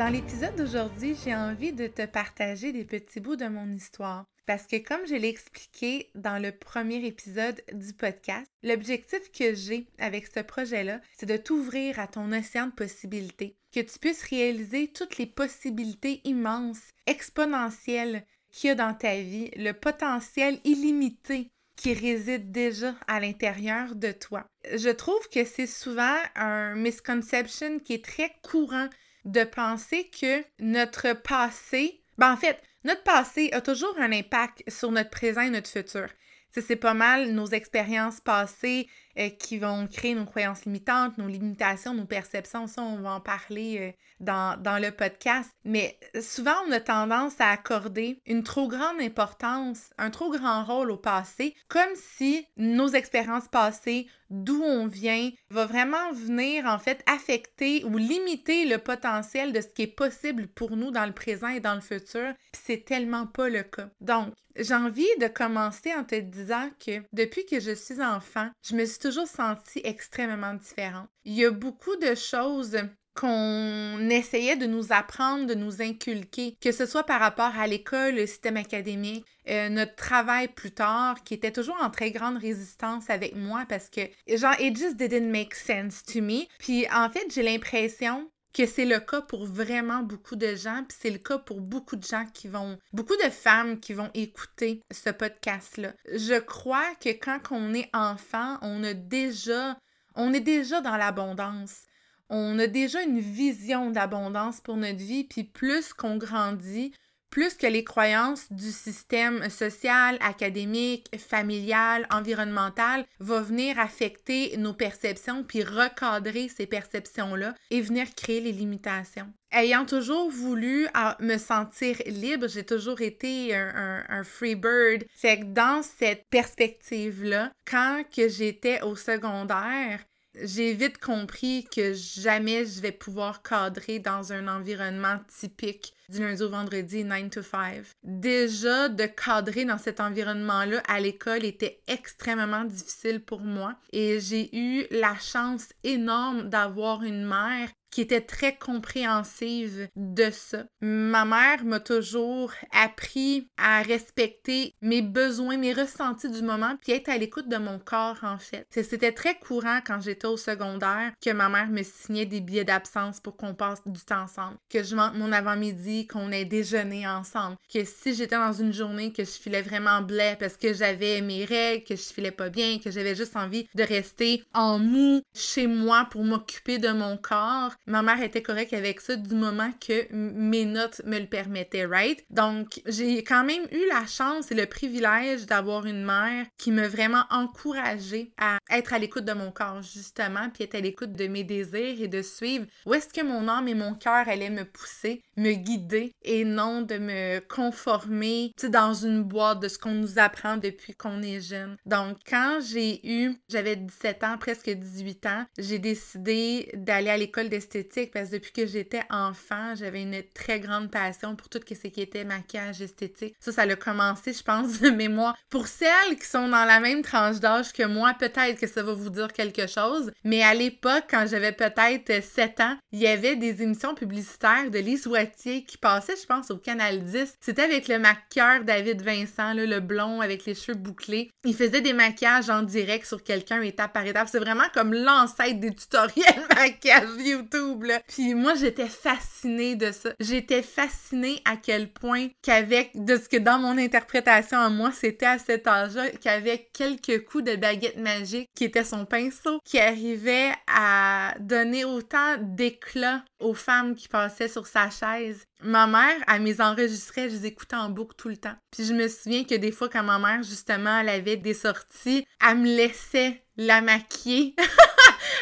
Dans l'épisode d'aujourd'hui, j'ai envie de te partager des petits bouts de mon histoire. Parce que comme je l'ai expliqué dans le premier épisode du podcast, l'objectif que j'ai avec ce projet-là, c'est de t'ouvrir à ton océan de possibilités, que tu puisses réaliser toutes les possibilités immenses, exponentielles qu'il y a dans ta vie, le potentiel illimité qui réside déjà à l'intérieur de toi. Je trouve que c'est souvent un misconception qui est très courant de penser que notre passé, ben en fait, notre passé a toujours un impact sur notre présent et notre futur. C'est pas mal nos expériences passées euh, qui vont créer nos croyances limitantes, nos limitations, nos perceptions. Ça, on va en parler euh, dans, dans, le podcast. Mais souvent, on a tendance à accorder une trop grande importance, un trop grand rôle au passé, comme si nos expériences passées, d'où on vient, va vraiment venir en fait affecter ou limiter le potentiel de ce qui est possible pour nous dans le présent et dans le futur. C'est tellement pas le cas. Donc, j'ai envie de commencer en te disant que depuis que je suis enfant, je me suis sentie extrêmement différente. Il y a beaucoup de choses qu'on essayait de nous apprendre, de nous inculquer, que ce soit par rapport à l'école, le système académique, euh, notre travail plus tard, qui était toujours en très grande résistance avec moi parce que, genre, it just didn't make sense to me. Puis en fait, j'ai l'impression que c'est le cas pour vraiment beaucoup de gens, puis c'est le cas pour beaucoup de gens qui vont, beaucoup de femmes qui vont écouter ce podcast-là. Je crois que quand on est enfant, on a déjà, on est déjà dans l'abondance. On a déjà une vision d'abondance pour notre vie, puis plus qu'on grandit, plus que les croyances du système social, académique, familial, environnemental vont venir affecter nos perceptions puis recadrer ces perceptions-là et venir créer les limitations. Ayant toujours voulu ah, me sentir libre, j'ai toujours été un, un, free bird. C'est que dans cette perspective-là, quand que j'étais au secondaire, j'ai vite compris que jamais je vais pouvoir cadrer dans un environnement typique du lundi au vendredi 9 to 5. Déjà, de cadrer dans cet environnement-là à l'école était extrêmement difficile pour moi et j'ai eu la chance énorme d'avoir une mère qui était très compréhensive de ça. Ma mère m'a toujours appris à respecter mes besoins, mes ressentis du moment, puis être à l'écoute de mon corps en fait. C'était très courant quand j'étais au secondaire que ma mère me signait des billets d'absence pour qu'on passe du temps ensemble, que je manque mon avant-midi, qu'on ait déjeuné ensemble, que si j'étais dans une journée que je filais vraiment blé parce que j'avais mes règles, que je filais pas bien, que j'avais juste envie de rester en mou chez moi pour m'occuper de mon corps, ma mère était correcte avec ça du moment que mes notes me le permettaient, right? Donc, j'ai quand même eu la chance et le privilège d'avoir une mère qui m'a vraiment encouragée à être à l'écoute de mon corps, justement, puis être à l'écoute de mes désirs et de suivre où est-ce que mon âme et mon cœur allaient me pousser, me guider et non de me conformer dans une boîte de ce qu'on nous apprend depuis qu'on est jeune. Donc, quand j'ai eu, j'avais 17 ans, presque 18 ans, j'ai décidé d'aller à l'école d'esthétique parce que depuis que j'étais enfant, j'avais une très grande passion pour tout ce qui était maquillage esthétique. Ça, ça a commencé, je pense, de mémoire. Pour celles qui sont dans la même tranche d'âge que moi, peut-être que ça va vous dire quelque chose, mais à l'époque, quand j'avais peut-être 7 ans, il y avait des émissions publicitaires de Lise Wattier qui passaient, je pense, au Canal 10. C'était avec le maquilleur David Vincent, le blond avec les cheveux bouclés. Il faisait des maquillages en direct sur quelqu'un étape par étape. C'est vraiment comme l'ancêtre des tutoriels maquillage YouTube. Puis moi, j'étais fascinée de ça. J'étais fascinée à quel point qu'avec, de ce que dans mon interprétation à moi, c'était à cet âge-là, qu'avec quelques coups de baguette magique, qui était son pinceau, qui arrivait à donner autant d'éclat aux femmes qui passaient sur sa chaise. Ma mère, elle mes enregistrait, je les écoutais en boucle tout le temps. Puis je me souviens que des fois, quand ma mère, justement, elle avait des sorties, elle me laissait la maquiller.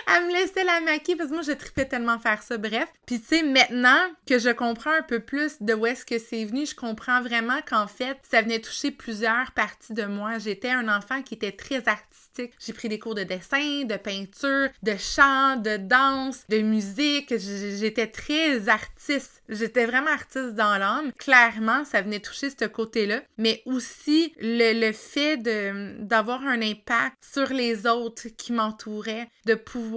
elle me laissait la maquiller parce que moi, je tripais tellement faire ça. Bref. Puis, tu sais, maintenant que je comprends un peu plus de où est-ce que c'est venu, je comprends vraiment qu'en fait, ça venait toucher plusieurs parties de moi. J'étais un enfant qui était très artistique. J'ai pris des cours de dessin, de peinture, de chant, de danse, de musique. J'étais très artiste. J'étais vraiment artiste dans l'âme. Clairement, ça venait toucher ce côté-là. Mais aussi le, le fait d'avoir un impact sur les autres qui m'entouraient, de pouvoir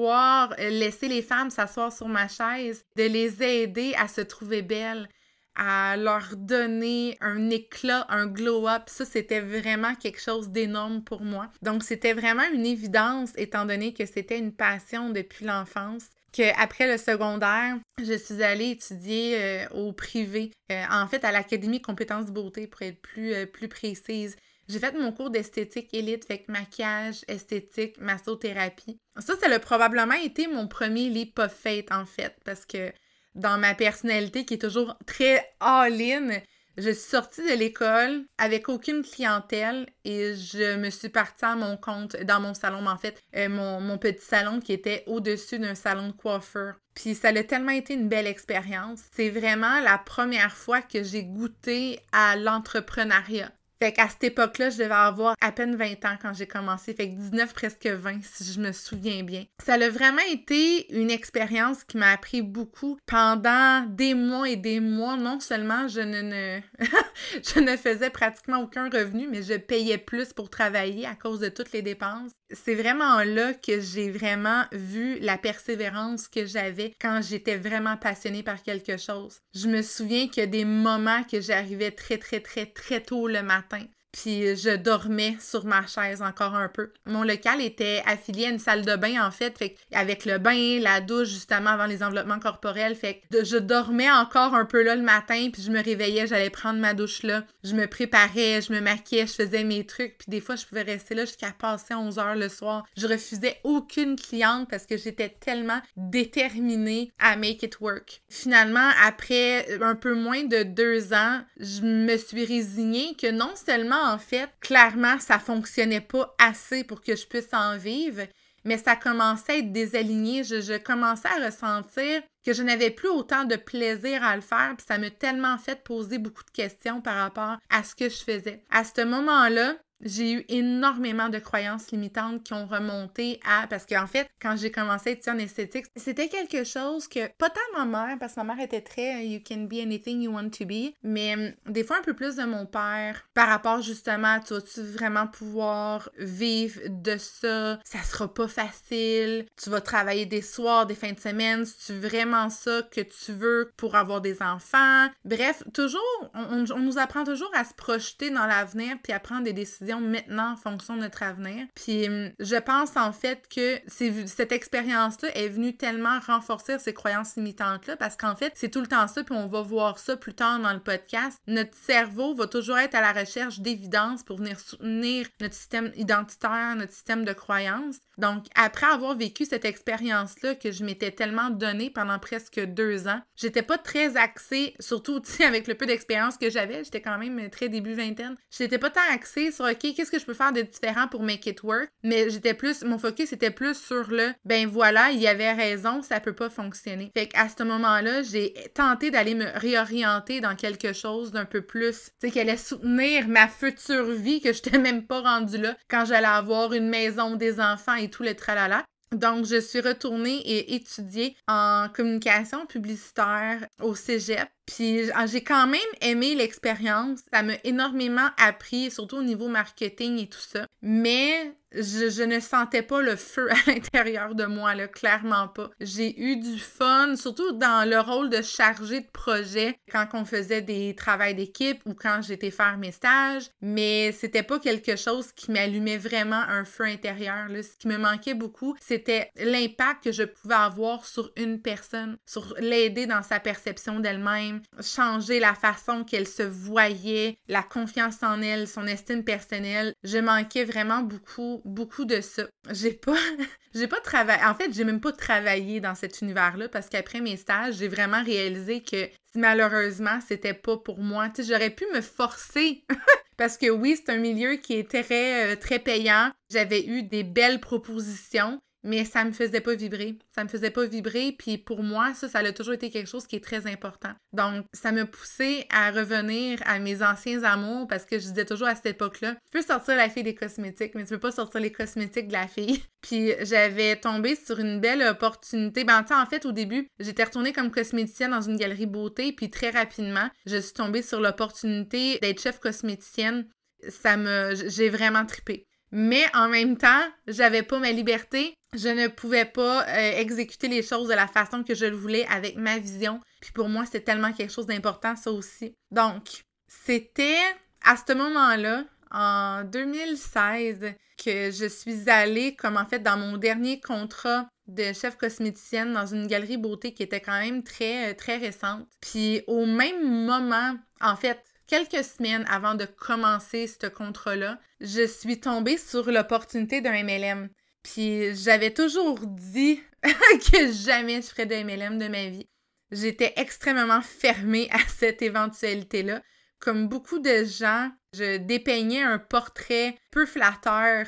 laisser les femmes s'asseoir sur ma chaise, de les aider à se trouver belles à leur donner un éclat, un glow-up. Ça, c'était vraiment quelque chose d'énorme pour moi. Donc, c'était vraiment une évidence, étant donné que c'était une passion depuis l'enfance qu'après le secondaire, je suis allée étudier euh, au privé, euh, en fait à l'Académie Compétences Beauté pour être plus, euh, plus précise. J'ai fait mon cours d'esthétique élite, fait maquillage, esthétique, massothérapie. Ça, ça a probablement été mon premier leap of faith, en fait, parce que dans ma personnalité qui est toujours très all-in, je suis sortie de l'école avec aucune clientèle et je me suis partie à mon compte dans mon salon, en fait, euh, mon, mon, petit salon qui était au-dessus d'un salon de coiffeur. Puis ça a tellement été une belle expérience. C'est vraiment la première fois que j'ai goûté à l'entrepreneuriat. Fait qu'à cette époque-là, je devais avoir à peine 20 ans quand j'ai commencé. Fait que 19, presque 20, si je me souviens bien. Ça a vraiment été une expérience qui m'a appris beaucoup pendant des mois et des mois. Non seulement je ne, je ne faisais pratiquement aucun revenu, mais je payais plus pour travailler à cause de toutes les dépenses. C'est vraiment là que j'ai vraiment vu la persévérance que j'avais quand j'étais vraiment passionnée par quelque chose. Je me souviens a des moments que j'arrivais très, très, très, très tôt le matin puis je dormais sur ma chaise encore un peu. Mon local était affilié à une salle de bain en fait, fait avec le bain, la douche justement avant les enveloppements corporels, fait que je dormais encore un peu là le matin, puis je me réveillais, j'allais prendre ma douche là, je me préparais, je me maquillais, je faisais mes trucs, puis des fois je pouvais rester là jusqu'à passer 11 heures le soir. Je refusais aucune cliente parce que j'étais tellement déterminée à make it work. Finalement, après un peu moins de deux ans, je me suis résignée que non seulement en fait, clairement, ça fonctionnait pas assez pour que je puisse en vivre, mais ça commençait à être désaligné. Je, commençais à ressentir que je n'avais plus autant de plaisir à le faire, puis ça m'a tellement fait poser beaucoup de questions par rapport à ce que je faisais. À ce moment-là, j'ai eu énormément de croyances limitantes qui ont remonté à parce qu'en fait quand j'ai commencé à étudier en esthétique c'était quelque chose que pas tant ma mère parce que ma mère était très you can be anything you want to be mais hum, des fois un peu plus de mon père par rapport justement tu vas-tu vraiment pouvoir vivre de ça? Ça sera pas facile. Tu vas travailler des soirs des fins de semaine. C'est vraiment ça que tu veux pour avoir des enfants? Bref toujours on nous apprend toujours à se projeter dans l'avenir puis à prendre des décisions maintenant en fonction de notre avenir. Puis hum, je pense en fait que cette expérience-là est venue tellement renforcer ces croyances limitantes-là parce qu'en fait, c'est tout le temps ça, puis on va voir ça plus tard dans le podcast. Notre cerveau va toujours être à la recherche d'évidence pour venir soutenir notre système identitaire, notre système de croyances. Donc, après avoir vécu cette expérience-là que je m'étais tellement donnée pendant presque deux ans, j'étais pas très axée, surtout avec le peu d'expérience que j'avais, j'étais quand même très début vingtaine, j'étais pas tant axée sur qu'est-ce que je peux faire de différent pour make it work, mais j'étais plus, mon focus était plus sur le ben voilà, il y avait raison, ça peut pas fonctionner. Fait qu'à ce moment-là, j'ai tenté d'aller me réorienter dans quelque chose d'un peu plus, tu sais, qui allait soutenir ma future vie que je n'étais même pas rendue là quand j'allais avoir une maison, des enfants et tout le tralala. Donc, je suis retournée et étudiée en communication publicitaire au cégep. Puis j'ai quand même aimé l'expérience. Ça m'a énormément appris, surtout au niveau marketing et tout ça. Mais je, ne sentais pas le feu à l'intérieur de moi, là, clairement pas. J'ai eu du fun, surtout dans le rôle de chargé de projet quand on faisait des travails d'équipe ou quand j'étais faire mes stages, mais c'était pas quelque chose qui m'allumait vraiment un feu intérieur. Là. Ce qui me manquait beaucoup, c'était l'impact que je pouvais avoir sur une personne, sur l'aider dans sa perception d'elle-même, changer la façon qu'elle se voyait, la confiance en elle, son estime personnelle. Je manquais vraiment beaucoup beaucoup, de ça. J'ai pas, j'ai pas travaillé. En fait, j'ai même pas travaillé dans cet univers-là parce qu'après mes stages, j'ai vraiment réalisé que malheureusement, c'était pas pour moi. Tu sais, j'aurais pu me forcer parce que oui, c'est un milieu qui est très, euh, très payant. J'avais eu des belles propositions mais ça me faisait pas vibrer. Ça me faisait pas vibrer, puis pour moi, ça, ça a toujours été quelque chose qui est très important. Donc, ça me poussait à revenir à mes anciens amours parce que je disais toujours à cette époque-là, tu peux sortir la fille des cosmétiques, mais tu peux pas sortir les cosmétiques de la fille. Puis j'avais tombé sur une belle opportunité. Ben, en fait, au début, j'étais retournée comme cosméticienne dans une galerie beauté, puis très rapidement, je suis tombée sur l'opportunité d'être chef cosméticienne. Ça me... J'ai vraiment trippé. Mais en même temps, j'avais pas ma liberté. Je ne pouvais pas euh, exécuter les choses de la façon que je le voulais avec ma vision. Puis pour moi, c'était tellement quelque chose d'important, ça aussi. Donc, c'était à ce moment-là, en 2016, que je suis allée, comme en fait dans mon dernier contrat de chef cosméticienne dans une galerie beauté qui était quand même très, très récente. Puis au même moment, en fait, quelques semaines avant de commencer ce contrat-là, je suis tombée sur l'opportunité d'un MLM. Puis j'avais toujours dit que jamais je ferais de MLM de ma vie. J'étais extrêmement fermée à cette éventualité-là. Comme beaucoup de gens, je dépeignais un portrait peu flatteur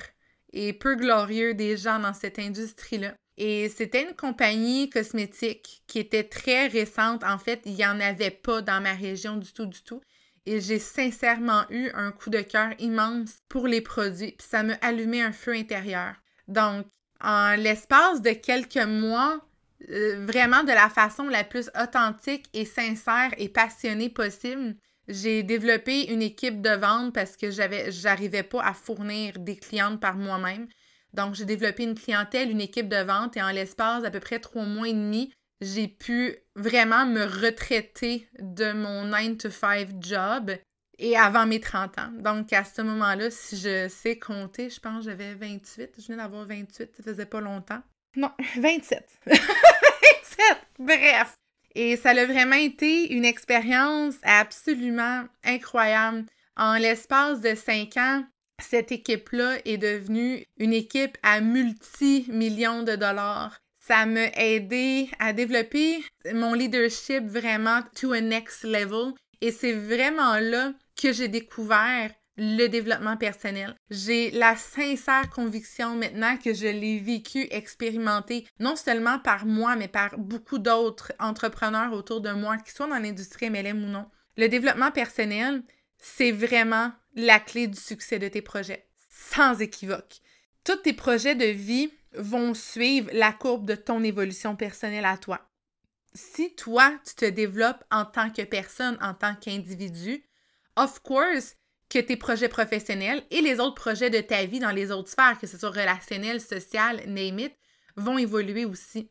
et peu glorieux des gens dans cette industrie-là. Et c'était une compagnie cosmétique qui était très récente. En fait, il n'y en avait pas dans ma région du tout, du tout et j'ai sincèrement eu un coup de cœur immense pour les produits, puis ça m'a allumé un feu intérieur. Donc, en l'espace de quelques mois, euh, vraiment de la façon la plus authentique et sincère et passionnée possible, j'ai développé une équipe de vente parce que j'avais j'arrivais pas à fournir des clientes par moi-même. Donc, j'ai développé une clientèle, une équipe de vente et en l'espace d'à peu près trois mois et demi, j'ai pu vraiment me retraiter de mon 9 to 5 job et avant mes 30 ans. Donc, à ce moment-là, si je sais compter, je pense que j'avais 28. Je venais d'avoir 28, ça faisait pas longtemps. Non, 27. 27! Bref! Et ça a vraiment été une expérience absolument incroyable. En l'espace de 5 ans, cette équipe-là est devenue une équipe à multi-millions de dollars. Ça m'a aidé à développer mon leadership vraiment to a next level. Et c'est vraiment là que j'ai découvert le développement personnel. J'ai la sincère conviction maintenant que je l'ai vécu, expérimenté, non seulement par moi, mais par beaucoup d'autres entrepreneurs autour de moi, qui soient dans l'industrie MLM ou non. Le développement personnel, c'est vraiment la clé du succès de tes projets, sans équivoque. Tous tes projets de vie vont suivre la courbe de ton évolution personnelle à toi. Si toi, tu te développes en tant que personne, en tant qu'individu, of course que tes projets professionnels et les autres projets de ta vie dans les autres sphères, que ce soit relationnel, social, name vont évoluer aussi.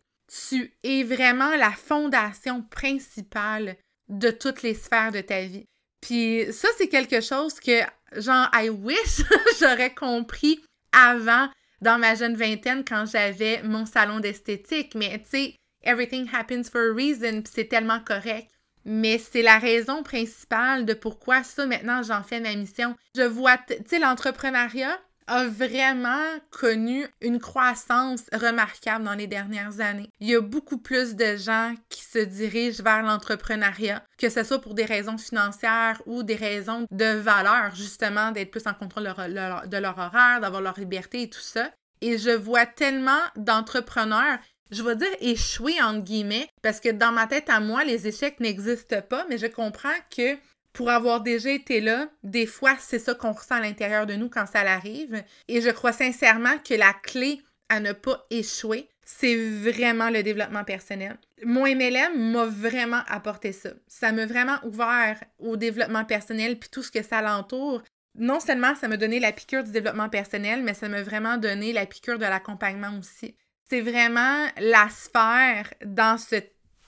Tu es vraiment la fondation principale de toutes les sphères de ta vie. Puis ça, c'est quelque chose que, genre, I wish j'aurais compris avant dans ma jeune vingtaine quand j'avais mon salon d'esthétique. Mais tu sais, everything happens for a reason, c'est tellement correct. Mais c'est la raison principale de pourquoi ça, maintenant, j'en fais ma mission. Je vois, tu sais, l'entrepreneuriat, a vraiment connu une croissance remarquable dans les dernières années. Il y a beaucoup plus de gens qui se dirigent vers l'entrepreneuriat, que ce soit pour des raisons financières ou des raisons de valeur, justement, d'être plus en contrôle de leur, horaire, d'avoir leur liberté et tout ça. Et je vois tellement d'entrepreneurs je vais dire échouer entre guillemets, parce que dans ma tête à moi, les échecs n'existent pas, mais je comprends que pour avoir déjà été là, des fois, c'est ça qu'on ressent à l'intérieur de nous quand ça arrive. Et je crois sincèrement que la clé à ne pas échouer, c'est vraiment le développement personnel. Mon MLM m'a vraiment apporté ça. Ça m'a vraiment ouvert au développement personnel puis tout ce que ça l'entoure. Non seulement ça m'a donné la piqûre du développement personnel, mais ça m'a vraiment donné la piqûre de l'accompagnement aussi. C'est vraiment la sphère dans ce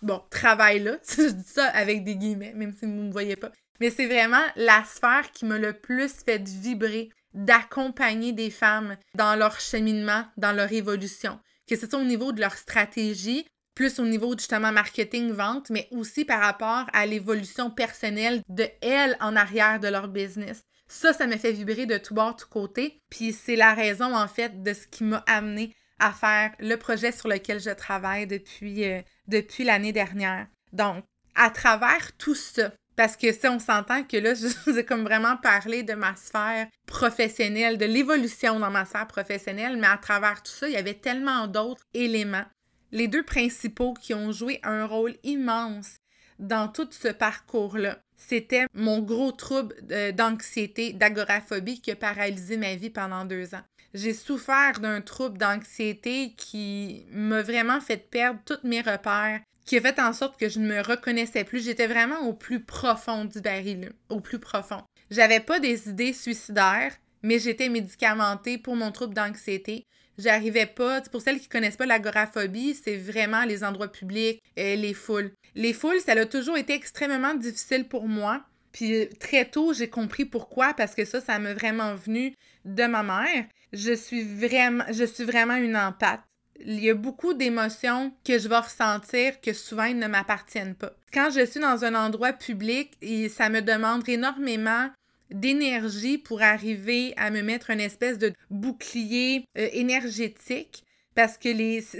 bon, travail-là. Je dis ça avec des guillemets, même si vous ne me voyez pas. Mais c'est vraiment la sphère qui m'a le plus fait vibrer d'accompagner des femmes dans leur cheminement, dans leur évolution. Que ce soit au niveau de leur stratégie, plus au niveau justement marketing, vente, mais aussi par rapport à l'évolution personnelle de elles en arrière de leur business. Ça, ça me fait vibrer de tout bord, tout côté. Puis c'est la raison, en fait, de ce qui m'a amené à faire le projet sur lequel je travaille depuis, euh, depuis l'année dernière. Donc, à travers tout ça, parce que si on s'entend que là, je vous ai comme vraiment parlé de ma sphère professionnelle, de l'évolution dans ma sphère professionnelle, mais à travers tout ça, il y avait tellement d'autres éléments. Les deux principaux qui ont joué un rôle immense dans tout ce parcours-là, c'était mon gros trouble d'anxiété, d'agoraphobie qui a paralysé ma vie pendant deux ans. J'ai souffert d'un trouble d'anxiété qui m'a vraiment fait perdre tous mes repères, qui a fait en sorte que je ne me reconnaissais plus. J'étais vraiment au plus profond du baril, au plus profond. J'avais pas des idées suicidaires, mais j'étais médicamentée pour mon trouble d'anxiété. J'arrivais pas, pour celles qui connaissent pas l'agoraphobie, c'est vraiment les endroits publics, euh, les foules. Les foules, ça a toujours été extrêmement difficile pour moi. Puis très tôt, j'ai compris pourquoi, parce que ça, ça m'a vraiment venu de ma mère. Je suis vraiment, une empathe il y a beaucoup d'émotions que je vais ressentir que souvent ne m'appartiennent pas. Quand je suis dans un endroit public, et ça me demande énormément d'énergie pour arriver à me mettre une espèce de bouclier euh, énergétique parce que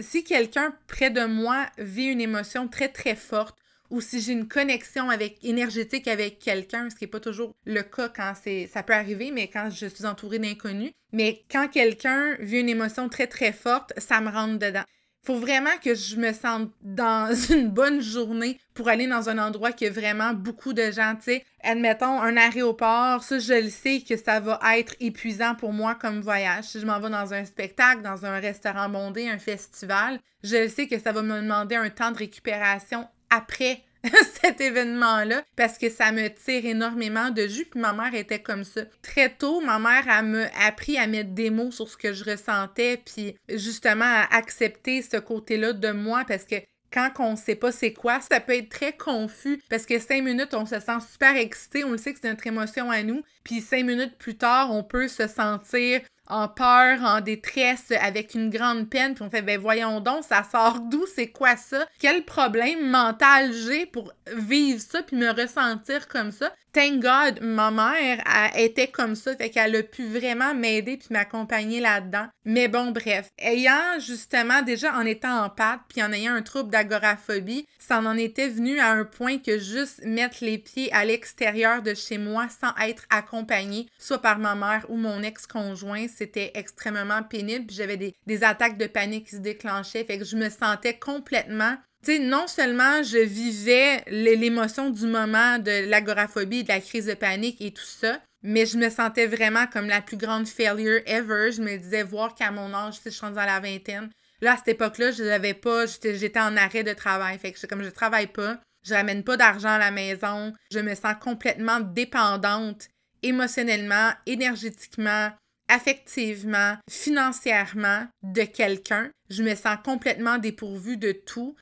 si quelqu'un près de moi vit une émotion très très forte, ou si j'ai une connexion avec énergétique avec quelqu'un, ce qui n'est pas toujours le cas quand c'est ça peut arriver, mais quand je suis entourée d'inconnus. Mais quand quelqu'un vit une émotion très très forte, ça me rentre dedans. Faut vraiment que je me sente dans une bonne journée pour aller dans un endroit qui a vraiment beaucoup de gens, tu sais. Admettons, un aéroport, ça, je le sais que ça va être épuisant pour moi comme voyage. Si je m'en vais dans un spectacle, dans un restaurant bondé, un festival, je le sais que ça va me demander un temps de récupération après cet événement-là parce que ça me tire énormément de jus. Puis ma mère était comme ça. Très tôt, ma mère a me appris à mettre des mots sur ce que je ressentais, puis justement à accepter ce côté-là de moi parce que quand on sait pas c'est quoi, ça peut être très confus parce que cinq minutes, on se sent super excité, on le sait que c'est notre émotion à nous, puis cinq minutes plus tard, on peut se sentir en peur, en détresse, avec une grande peine, puis on fait ben voyons donc, ça sort d'où, c'est quoi ça? Quel problème mental j'ai pour vivre ça puis me ressentir comme ça? Thank God, ma mère elle, était comme ça, fait qu'elle a pu vraiment m'aider puis m'accompagner là-dedans. Mais bon, bref, ayant justement déjà en étant en pâte puis en ayant un trouble d'agoraphobie, ça en était venu à un point que juste mettre les pieds à l'extérieur de chez moi sans être accompagnée, soit par ma mère ou mon ex-conjoint, c'était extrêmement pénible. J'avais des, attaques de panique qui se déclenchaient, fait que je me sentais complètement tu sais, non seulement je vivais l'émotion du moment de l'agoraphobie, de la crise de panique et tout ça, mais je me sentais vraiment comme la plus grande failure ever. Je me disais, voir qu'à mon âge, je suis dans la vingtaine. Là, à cette époque-là, je n'avais pas, j'étais en arrêt de travail. Fait que comme je travaille pas, je ramène pas d'argent à la maison, je me sens complètement dépendante émotionnellement, énergétiquement, affectivement, financièrement de quelqu'un. Je me sens complètement dépourvue de tout.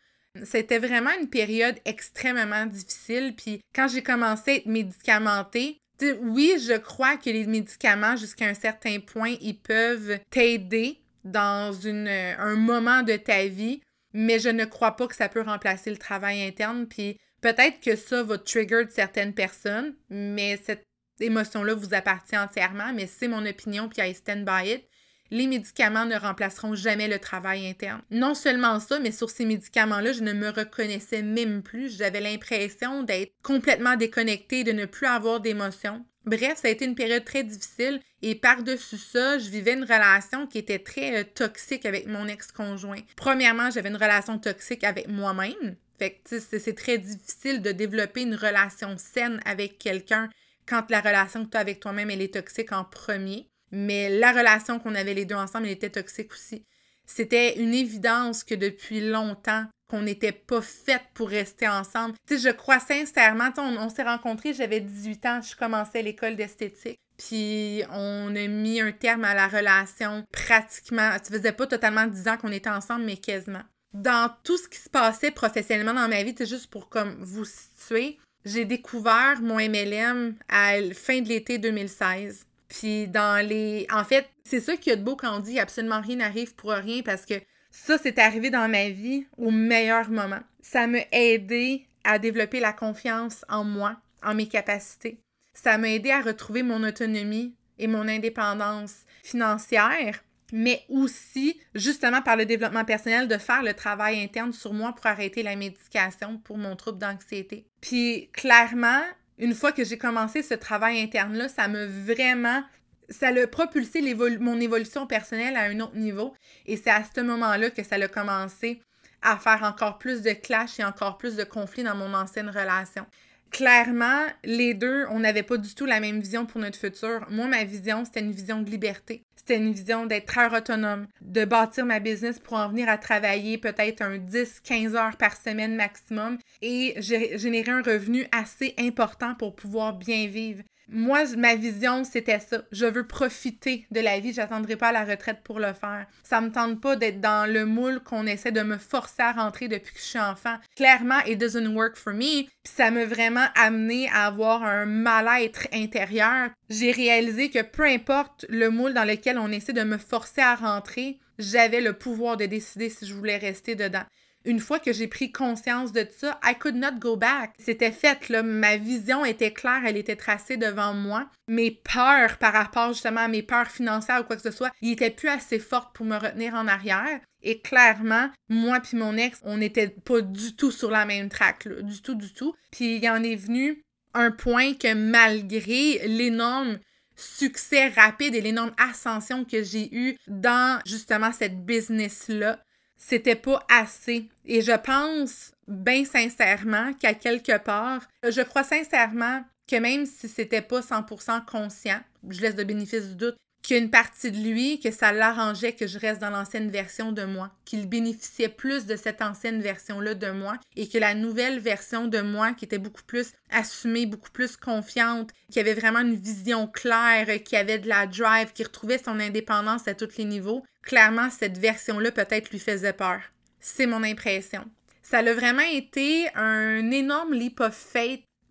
C'était vraiment une période extrêmement difficile. Puis quand j'ai commencé à être médicamentée, oui, je crois que les médicaments, jusqu'à un certain point, ils peuvent t'aider dans une, un moment de ta vie, mais je ne crois pas que ça peut remplacer le travail interne. Puis peut-être que ça va trigger certaines personnes, mais cette émotion-là vous appartient entièrement, mais c'est mon opinion, puis I stand by it les médicaments ne remplaceront jamais le travail interne. Non seulement ça, mais sur ces médicaments-là, je ne me reconnaissais même plus. J'avais l'impression d'être complètement déconnectée, de ne plus avoir d'émotions. Bref, ça a été une période très difficile et par-dessus ça, je vivais une relation qui était très euh, toxique avec mon ex-conjoint. Premièrement, j'avais une relation toxique avec moi-même. Fait que c'est très difficile de développer une relation saine avec quelqu'un quand la relation que tu as avec toi-même, elle est toxique en premier mais la relation qu'on avait les deux ensemble, elle était toxique aussi. C'était une évidence que depuis longtemps, qu'on n'était pas faites pour rester ensemble. Tu sais, je crois sincèrement, on, s'est rencontrés, j'avais 18 ans, je commençais l'école d'esthétique. Puis on a mis un terme à la relation pratiquement. Ça faisait pas totalement 10 ans qu'on était ensemble, mais quasiment. Dans tout ce qui se passait professionnellement dans ma vie, c'est juste pour comme vous situer, j'ai découvert mon MLM à la fin de l'été 2016. Puis dans les. En fait, c'est ça qui y a de beau quand on dit absolument rien n'arrive pour rien parce que ça, c'est arrivé dans ma vie au meilleur moment. Ça m'a aidé à développer la confiance en moi, en mes capacités. Ça m'a aidé à retrouver mon autonomie et mon indépendance financière, mais aussi, justement, par le développement personnel, de faire le travail interne sur moi pour arrêter la médication pour mon trouble d'anxiété. Puis, clairement, une fois que j'ai commencé ce travail interne-là, ça m'a vraiment ça a propulsé mon évolution personnelle à un autre niveau. Et c'est à ce moment-là que ça a commencé à faire encore plus de clash et encore plus de conflits dans mon ancienne relation. Clairement, les deux, on n'avait pas du tout la même vision pour notre futur. Moi, ma vision, c'était une vision de liberté. C'était une vision d'être très autonome, de bâtir ma business pour en venir à travailler peut-être un 10-15 heures par semaine maximum et générer un revenu assez important pour pouvoir bien vivre. Moi, ma vision, c'était ça. Je veux profiter de la vie. J'attendrai pas à la retraite pour le faire. Ça me tente pas d'être dans le moule qu'on essaie de me forcer à rentrer depuis que je suis enfant. Clairement, it doesn't work for me. Puis ça m'a vraiment amené à avoir un mal-être intérieur. J'ai réalisé que peu importe le moule dans lequel on essaie de me forcer à rentrer, j'avais le pouvoir de décider si je voulais rester dedans une fois que j'ai pris conscience de ça, I could not go back. C'était fait, là. Ma vision était claire, elle était tracée devant moi. Mes peurs par rapport justement à mes peurs financières ou quoi que ce soit, ils étaient plus assez fortes pour me retenir en arrière. Et clairement, moi puis mon ex, on n'était pas du tout sur la même track, là. Du tout, du tout. Puis il en est venu un point que malgré l'énorme succès rapide et l'énorme ascension que j'ai eu dans justement cette business-là, c'était pas assez. Et je pense, bien sincèrement, qu'à quelque part, je crois sincèrement que même si c'était pas 100% conscient, je laisse de bénéfice du doute, qu'il y a une partie de lui que ça l'arrangeait que je reste dans l'ancienne version de moi, qu'il bénéficiait plus de cette ancienne version-là de moi et que la nouvelle version de moi qui était beaucoup plus assumée, beaucoup plus confiante, qui avait vraiment une vision claire, qui avait de la drive, qui retrouvait son indépendance à tous les niveaux, clairement cette version-là peut-être lui faisait peur. C'est mon impression. Ça a vraiment été un énorme leap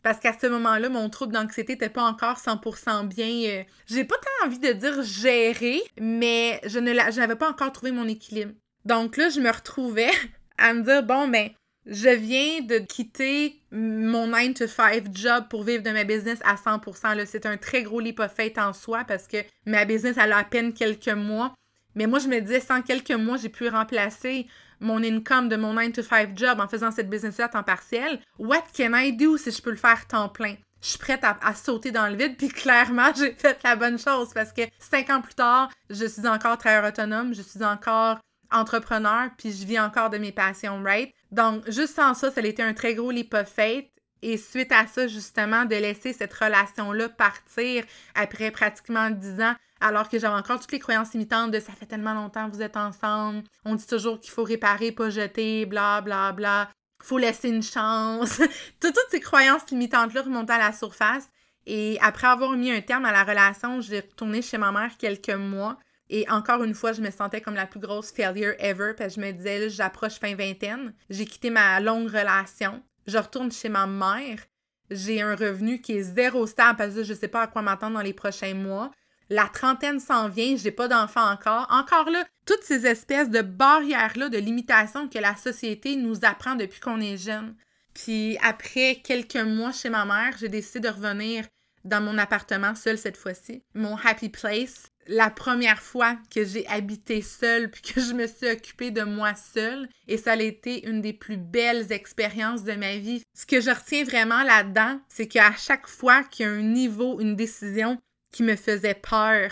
parce qu'à ce moment-là, mon trouble d'anxiété n'était pas encore 100% bien. Euh, j'ai pas tant envie de dire géré, mais je ne n'avais pas encore trouvé mon équilibre. Donc là, je me retrouvais à me dire bon, ben, je viens de quitter mon 9 to 5 job pour vivre de ma business à 100%. C'est un très gros leap of faith en soi parce que ma business, elle a à peine quelques mois. Mais moi, je me disais, sans quelques mois, j'ai pu remplacer mon income de mon 9 to 5 job en faisant cette business-là à temps partiel. What can I do si je peux le faire temps plein? Je suis prête à, sauter dans le vide, puis clairement, j'ai fait la bonne chose parce que cinq ans plus tard, je suis encore travailleur autonome, je suis encore entrepreneur, puis je vis encore de mes passions, right? Donc, juste sans ça, ça a été un très gros leap of faith. Et suite à ça, justement, de laisser cette relation-là partir après pratiquement dix ans, alors que j'avais encore toutes les croyances limitantes de ça fait tellement longtemps que vous êtes ensemble, on dit toujours qu'il faut réparer, pas jeter, bla bla bla, faut laisser une chance. toutes, ces croyances limitantes-là remontent à la surface. Et après avoir mis un terme à la relation, j'ai retourné chez ma mère quelques mois. Et encore une fois, je me sentais comme la plus grosse failure ever parce que je me disais, j'approche fin vingtaine. J'ai quitté ma longue relation. Je retourne chez ma mère. J'ai un revenu qui est zéro stable parce que je ne sais pas à quoi m'attendre dans les prochains mois. La trentaine s'en vient, j'ai pas d'enfant encore. Encore là, toutes ces espèces de barrières-là, de limitations que la société nous apprend depuis qu'on est jeune. Puis après quelques mois chez ma mère, j'ai décidé de revenir dans mon appartement seul cette fois-ci, mon happy place. La première fois que j'ai habité seule puis que je me suis occupée de moi seule et ça a été une des plus belles expériences de ma vie. Ce que je retiens vraiment là-dedans, c'est qu'à chaque fois qu'il y a un niveau, une décision qui me faisait peur,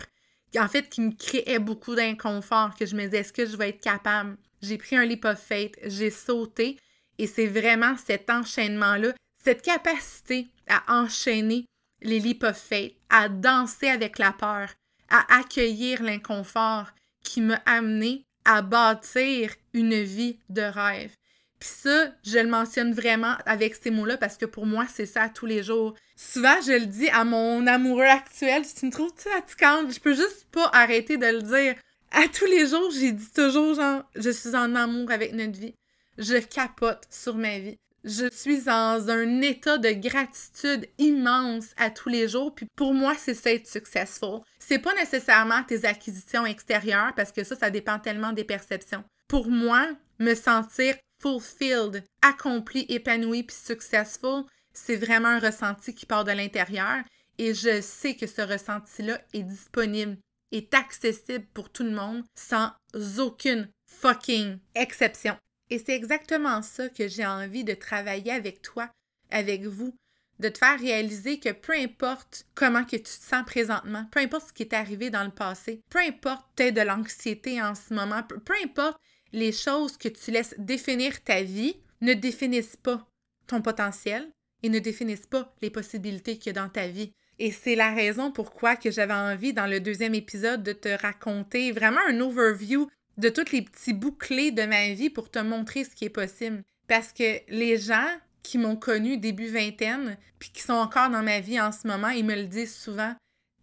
en fait, qui me créait beaucoup d'inconfort, que je me disais, est-ce que je vais être capable? J'ai pris un leap of faith, j'ai sauté, et c'est vraiment cet enchaînement-là, cette capacité à enchaîner les leap of faith, à danser avec la peur, à accueillir l'inconfort qui m'a amené à bâtir une vie de rêve. Puis ça, je le mentionne vraiment avec ces mots-là parce que pour moi, c'est ça tous les jours. Souvent, je le dis à mon amoureux actuel, tu me trouves fatigante, je peux juste pas arrêter de le dire. À tous les jours, j'ai dit toujours genre, je suis en amour avec notre vie. Je capote sur ma vie. Je suis dans un état de gratitude immense à tous les jours. Puis pour moi, c'est ça être successful. C'est pas nécessairement tes acquisitions extérieures parce que ça, ça dépend tellement des perceptions. Pour moi, me sentir fulfilled, accompli, épanoui puis successful, c'est vraiment un ressenti qui part de l'intérieur et je sais que ce ressenti-là est disponible, est accessible pour tout le monde sans aucune fucking exception. Et c'est exactement ça que j'ai envie de travailler avec toi, avec vous, de te faire réaliser que peu importe comment que tu te sens présentement, peu importe ce qui est arrivé dans le passé, peu importe peut-être de l'anxiété en ce moment, peu, peu importe les choses que tu laisses définir ta vie, ne définissent pas ton potentiel et ne définissent pas les possibilités qu'il y a dans ta vie. Et c'est la raison pourquoi que j'avais envie dans le deuxième épisode de te raconter vraiment un overview de tous les petits bouts clés de ma vie pour te montrer ce qui est possible. Parce que les gens qui m'ont connu début vingtaine, puis qui sont encore dans ma vie en ce moment, ils me le disent souvent.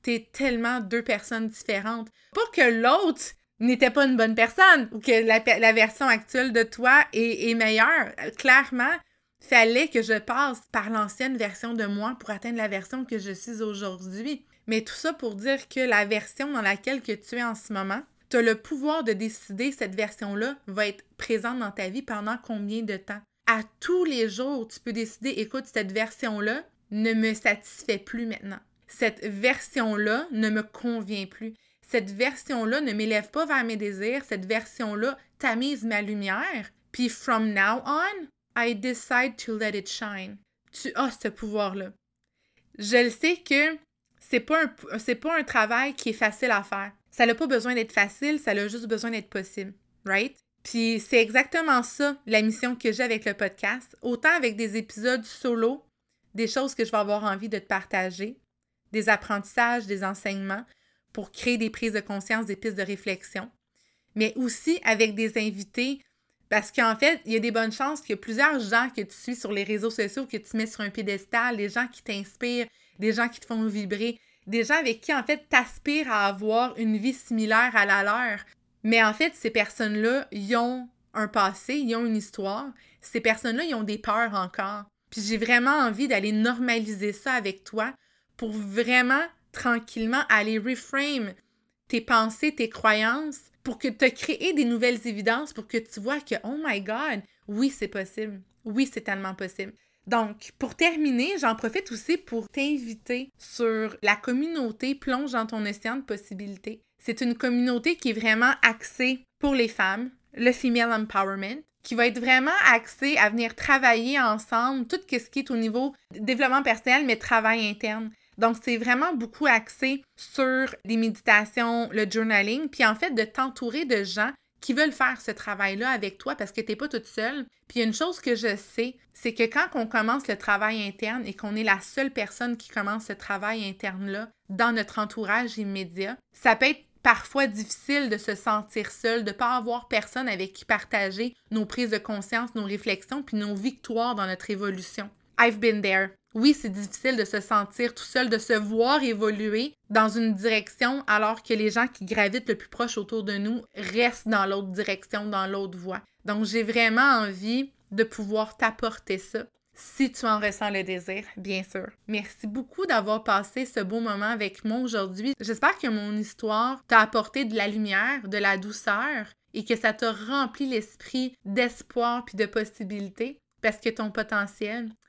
T'es tellement deux personnes différentes. Pas que l'autre n'était pas une bonne personne ou que la, version actuelle de toi est, est meilleure. Clairement, fallait que je passe par l'ancienne version de moi pour atteindre la version que je suis aujourd'hui. Mais tout ça pour dire que la version dans laquelle que tu es en ce moment, tu as le pouvoir de décider cette version-là va être présente dans ta vie pendant combien de temps. À tous les jours, tu peux décider, écoute, cette version-là ne me satisfait plus maintenant. Cette version-là ne me convient plus. Cette version-là ne m'élève pas vers mes désirs. Cette version-là tamise ma lumière. Puis, from now on, I decide to let it shine. Tu as ce pouvoir-là. Je le sais que c'est pas pas un travail qui est facile à faire. Ça n'a pas besoin d'être facile, ça a juste besoin d'être possible, right? Puis c'est exactement ça, la mission que j'ai avec le podcast. Autant avec des épisodes solo, des choses que je vais avoir envie de te partager, des apprentissages, des enseignements pour créer des prises de conscience, des pistes de réflexion, mais aussi avec des invités parce qu'en fait, il y a des bonnes chances qu'il y a plusieurs gens que tu suis sur les réseaux sociaux, que tu mets sur un piédestal, des gens qui t'inspirent, des gens qui te font vibrer, des gens avec qui, en fait, t'aspires à avoir une vie similaire à la leur. Mais en fait, ces personnes-là, ils ont un passé, ils ont une histoire. Ces personnes-là, ils ont des peurs encore. Puis j'ai vraiment envie d'aller normaliser ça avec toi pour vraiment, tranquillement, aller reframe tes pensées, tes croyances, pour que te créer des nouvelles évidences, pour que tu vois que, oh my God, oui, c'est possible. Oui, c'est tellement possible. Donc, pour terminer, j'en profite aussi pour t'inviter sur la communauté Plonge dans ton océan de possibilités. C'est une communauté qui est vraiment axée pour les femmes, le female empowerment, qui va être vraiment axée à venir travailler ensemble tout ce qui est au niveau développement personnel, mais travail interne. Donc, c'est vraiment beaucoup axé sur les méditations, le journaling, puis en fait, de t'entourer de gens qui veulent faire ce travail-là avec toi parce que tu n'es pas toute seule. Puis une chose que je sais, c'est que quand on commence le travail interne et qu'on est la seule personne qui commence ce travail interne-là dans notre entourage immédiat, ça peut être parfois difficile de se sentir seul, de ne pas avoir personne avec qui partager nos prises de conscience, nos réflexions, puis nos victoires dans notre évolution. I've been there. Oui, c'est difficile de se sentir tout seul, de se voir évoluer dans une direction alors que les gens qui gravitent le plus proche autour de nous restent dans l'autre direction, dans l'autre voie. Donc, j'ai vraiment envie de pouvoir t'apporter ça si tu en ressens le désir, bien sûr. Merci beaucoup d'avoir passé ce beau moment avec moi aujourd'hui. J'espère que mon histoire t'a apporté de la lumière, de la douceur et que ça t'a rempli l'esprit d'espoir puis de possibilités parce que ton potentiel,